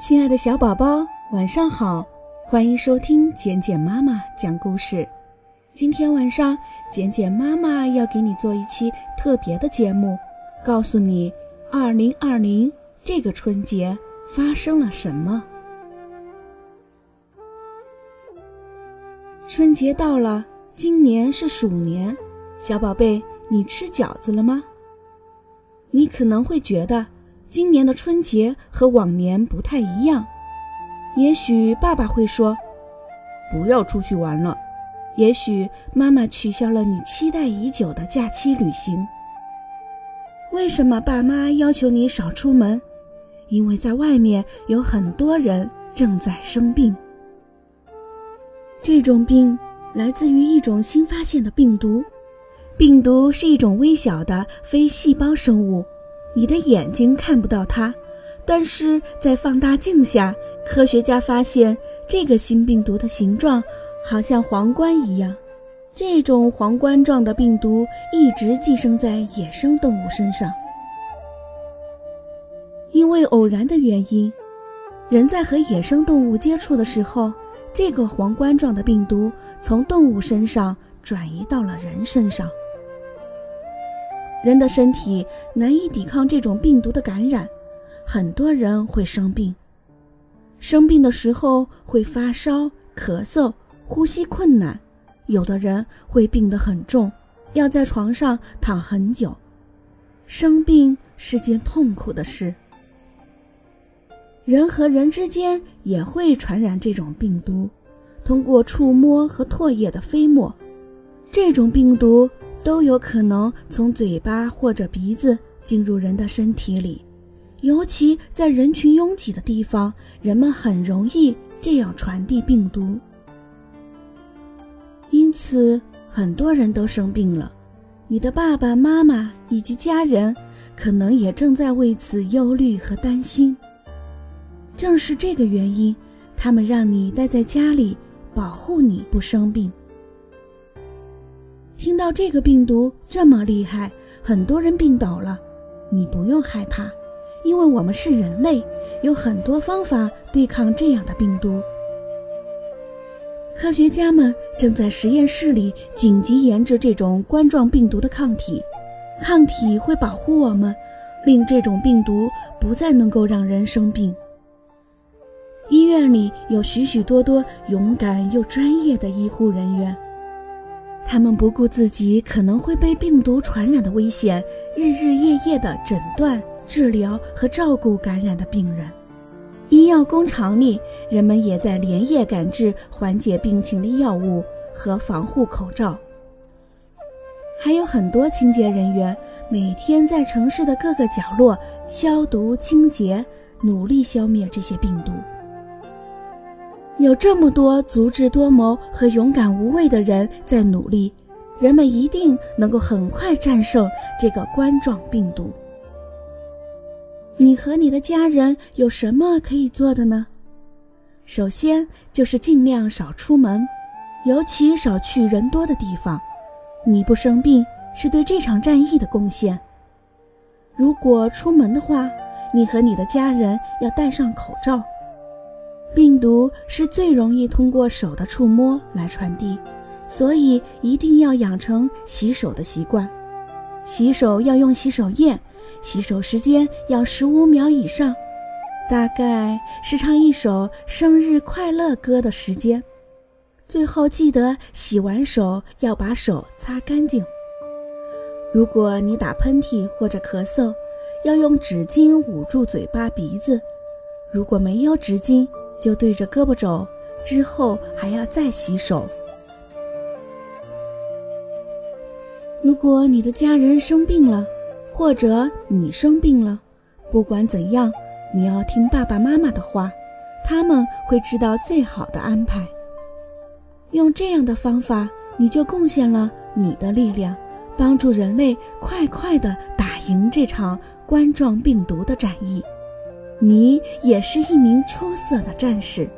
亲爱的小宝宝，晚上好！欢迎收听简简妈妈讲故事。今天晚上，简简妈妈要给你做一期特别的节目，告诉你2020这个春节发生了什么。春节到了，今年是鼠年，小宝贝，你吃饺子了吗？你可能会觉得。今年的春节和往年不太一样，也许爸爸会说：“不要出去玩了。”也许妈妈取消了你期待已久的假期旅行。为什么爸妈要求你少出门？因为在外面有很多人正在生病。这种病来自于一种新发现的病毒，病毒是一种微小的非细胞生物。你的眼睛看不到它，但是在放大镜下，科学家发现这个新病毒的形状好像皇冠一样。这种皇冠状的病毒一直寄生在野生动物身上。因为偶然的原因，人在和野生动物接触的时候，这个皇冠状的病毒从动物身上转移到了人身上。人的身体难以抵抗这种病毒的感染，很多人会生病。生病的时候会发烧、咳嗽、呼吸困难，有的人会病得很重，要在床上躺很久。生病是件痛苦的事。人和人之间也会传染这种病毒，通过触摸和唾液的飞沫，这种病毒。都有可能从嘴巴或者鼻子进入人的身体里，尤其在人群拥挤的地方，人们很容易这样传递病毒。因此，很多人都生病了。你的爸爸妈妈以及家人可能也正在为此忧虑和担心。正是这个原因，他们让你待在家里，保护你不生病。听到这个病毒这么厉害，很多人病倒了，你不用害怕，因为我们是人类，有很多方法对抗这样的病毒。科学家们正在实验室里紧急研制这种冠状病毒的抗体，抗体会保护我们，令这种病毒不再能够让人生病。医院里有许许多多勇敢又专业的医护人员。他们不顾自己可能会被病毒传染的危险，日日夜夜地诊断、治疗和照顾感染的病人。医药工厂里，人们也在连夜赶制缓解病情的药物和防护口罩。还有很多清洁人员每天在城市的各个角落消毒清洁，努力消灭这些病毒。有这么多足智多谋和勇敢无畏的人在努力，人们一定能够很快战胜这个冠状病毒。你和你的家人有什么可以做的呢？首先就是尽量少出门，尤其少去人多的地方。你不生病是对这场战役的贡献。如果出门的话，你和你的家人要戴上口罩。病毒是最容易通过手的触摸来传递，所以一定要养成洗手的习惯。洗手要用洗手液，洗手时间要十五秒以上，大概是唱一首生日快乐歌的时间。最后记得洗完手要把手擦干净。如果你打喷嚏或者咳嗽，要用纸巾捂住嘴巴鼻子。如果没有纸巾，就对着胳膊肘，之后还要再洗手。如果你的家人生病了，或者你生病了，不管怎样，你要听爸爸妈妈的话，他们会知道最好的安排。用这样的方法，你就贡献了你的力量，帮助人类快快的打赢这场冠状病毒的战役。你也是一名出色的战士。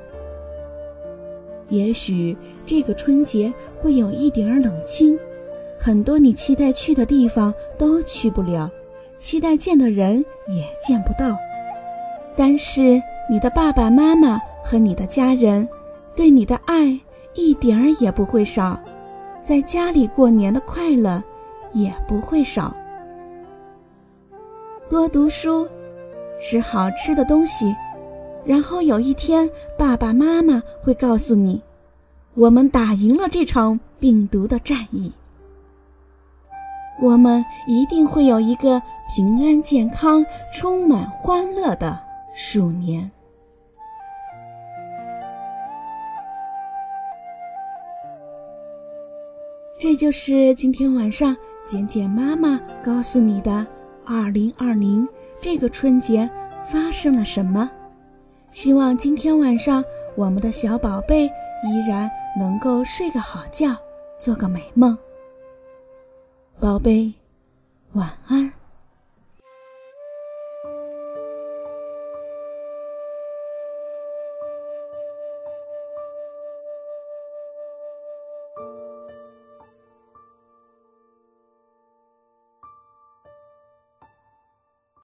也许这个春节会有一点儿冷清，很多你期待去的地方都去不了，期待见的人也见不到。但是你的爸爸妈妈和你的家人对你的爱一点儿也不会少，在家里过年的快乐也不会少。多读书，吃好吃的东西，然后有一天，爸爸妈妈会告诉你：“我们打赢了这场病毒的战役。”我们一定会有一个平安、健康、充满欢乐的鼠年。这就是今天晚上简简妈妈告诉你的：二零二零这个春节发生了什么？希望今天晚上我们的小宝贝依然能够睡个好觉，做个美梦。宝贝，晚安。